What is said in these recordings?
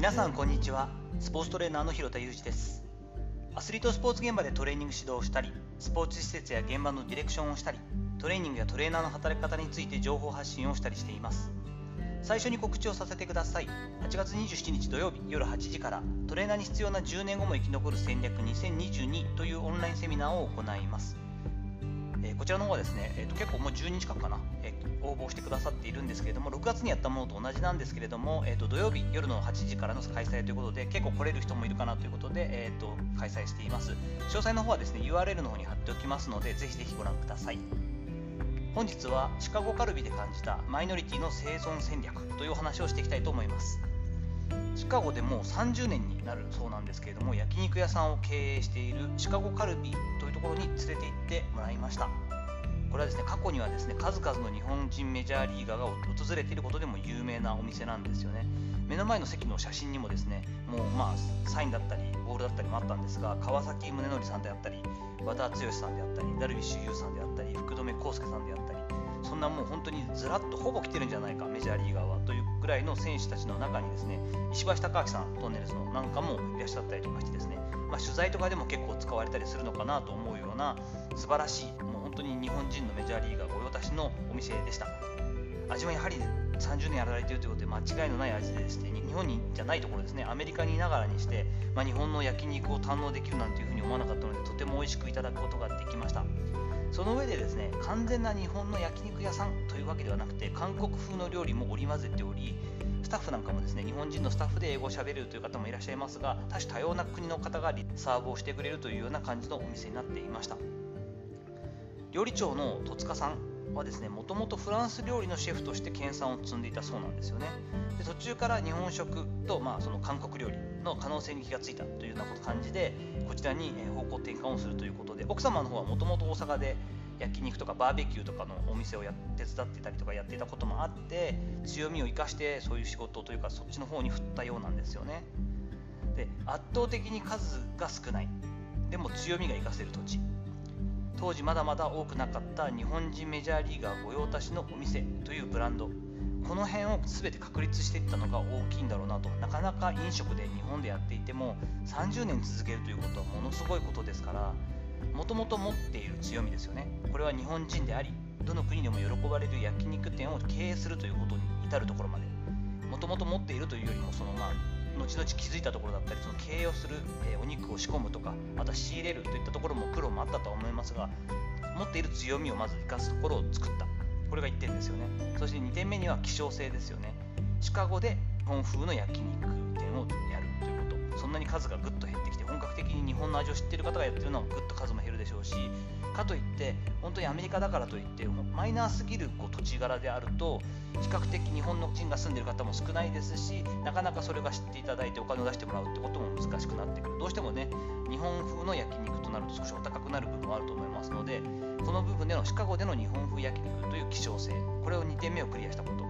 皆さんこんにちは。スポーツトレーナーの広田裕二です。アスリートスポーツ現場でトレーニング指導をしたりスポーツ施設や現場のディレクションをしたりトレーニングやトレーナーの働き方について情報発信をしたりしています。最初に告知をさせてください。8月27日土曜日夜8時からトレーナーに必要な10年後も生き残る戦略2022というオンラインセミナーを行います、こちらの方はですね、えーと、結構もう10日間かな、えー、応募してくださっているんですけれども、6月にやったものと同じなんですけれども、えーと、土曜日夜の8時からの開催ということで、結構来れる人もいるかなということで、えーと、開催しています。詳細の方はですね、URL の方に貼っておきますので、ぜひぜひご覧ください。本日はシカゴカルビで感じたマイノリティの生存戦略というお話をしていきたいと思います。シカゴでもう30年になるそうなんですけれども焼肉屋さんを経営しているシカゴカルビというところに連れて行ってもらいました。これはですね過去にはですね数々の日本人メジャーリーガーが訪れていることでも有名なお店なんですよね。目の前の席の写真にもですねもうまあサインだったりボールだったりもあったんですが川崎宗則さんであったり和田剛さんであったりダルビッシュ有さんであったり福留孝介さんであったりそんなもう本当にずらっとほぼ来てるんじゃないかメジャーリーガーはというらいの選手たちの中にですね石橋貴明さんトンネルズのなんかもいらっしゃったりとかしてですね、まあ、取材とかでも結構使われたりするのかなと思うような素晴らしいもう本当に日本人のメジャーリーガー御用達のお店でした。味はやはり30年やられているということで間違いのない味でですね日本にじゃないところですねアメリカにいながらにして、まあ、日本の焼肉を堪能できるなんていうふうに思わなかったのでとても美味しくいただくことができました。その上でですね完全な日本の焼肉屋さんというわけではなくて韓国風の料理も織り交ぜておりスタッフなんかもですね日本人のスタッフで英語をしゃべるという方もいらっしゃいますが多種多様な国の方がリサーブをしてくれるというような感じのお店になっていました。料理長の戸塚さんはですねもともとフランス料理のシェフとして研鑽を積んでいたそうなんですよね。で途中から日本食と、まあ、その韓国料理の可能性に気がついたというような感じでこちらに方向転換をするということで奥様の方はもともと大阪で焼肉とかバーベキューとかのお店をや手伝ってたりとかやっていたこともあって強みを生かしてそういう仕事というかそっちの方に振ったようなんですよね。で圧倒的に数が少ない。でも強みが生かせる土地。当時まだまだ多くなかった日本人メジャーリーガー御用達のお店というブランド。この辺を全て確立していったのが大きいんだろうなとなかなか飲食で日本でやっていても30年続けるということはものすごいことですからもともと持っている強みですよね。これは日本人でありどの国でも喜ばれる焼肉店を経営するということに至るところまで。もともと持っているというよりもそのまあ後々気づいたところだったりその経営をする、えー、お肉を仕込むとかまた仕入れるといったところも苦労もあったとは思いますが持っている強みをまず生かすところを作った。これが1点ですよね。そして2点目には希少性ですよね。シカゴで日本風の焼肉店をそんなに数がぐっと減ってきて本格的に日本の味を知ってる方がやってるのはぐっと数も減るでしょうしかといって本当にアメリカだからといってマイナーすぎるこう土地柄であると比較的日本の人が住んでる方も少ないですしなかなかそれが知っていただいてお金を出してもらうってことも難しくなってくる。どうしてもね日本風の焼肉となると少しお高くなる部分もあると思いますのでこの部分でのシカゴでの日本風焼肉という希少性これを2点目をクリアしたこと。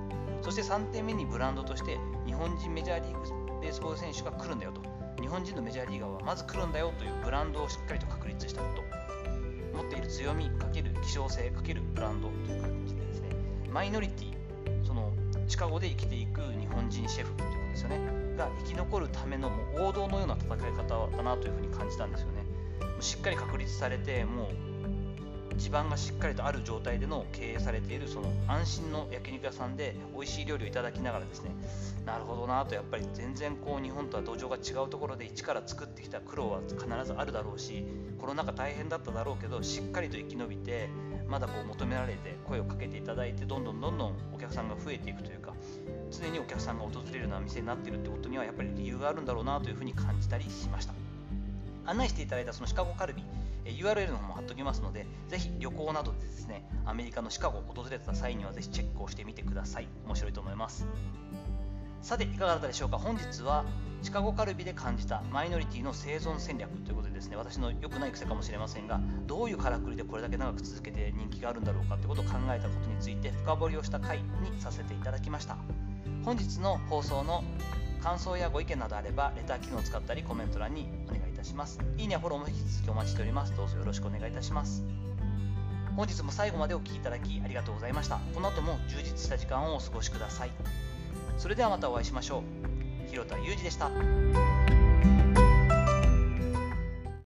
そして3点目にブランドとして日本人メジャーリーグベースボール選手が来るんだよと。日本人のメジャーリーガーはまず来るんだよというブランドをしっかりと確立したこと持っている強みかける希少性かけるブランドという感じでですね。マイノリティそのシカゴで生きていく日本人シェフということですよね。が生き残るためのもう王道のような戦い方だなというふうに感じたんですよね。しっかり確立されてもう地盤がしっかりとある状態での経営されているその安心の焼肉屋さんで美味しい料理をいただきながらですねなるほどなとやっぱり全然こう日本とは土壌が違うところで一から作ってきた苦労は必ずあるだろうしコロナ禍大変だっただろうけどしっかりと生き延びてまだこう求められて声をかけていただいてどんどんどんどんお客さんが増えていくというか常にお客さんが訪れるような店になっているってことにはやっぱり理由があるんだろうなというふうに感じたりしました。案内していただいたそのシカゴカルビ URL の方も貼っておきますので、ぜひ旅行などでですね、アメリカのシカゴを訪れた際にはぜひチェックをしてみてください。面白いと思います。さて、いかがだったでしょうか？本日はシカゴカルビで感じたマイノリティの生存戦略ということでですね、私の良くない癖かもしれませんが、どういうからくりでこれだけ長く続けて人気があるんだろうかということを考えたことについて深掘りをした回にさせていただきました。本日の放送の感想やご意見などあれば、レター機能を使ったりコメント欄にお願いいたします。いいねフォローも引き続きお待ちしております。どうぞよろしくお願いいたします。本日も最後までお聴きいただきありがとうございました。この後も充実した時間をお過ごしください。それではまたお会いしましょう。広田裕二でした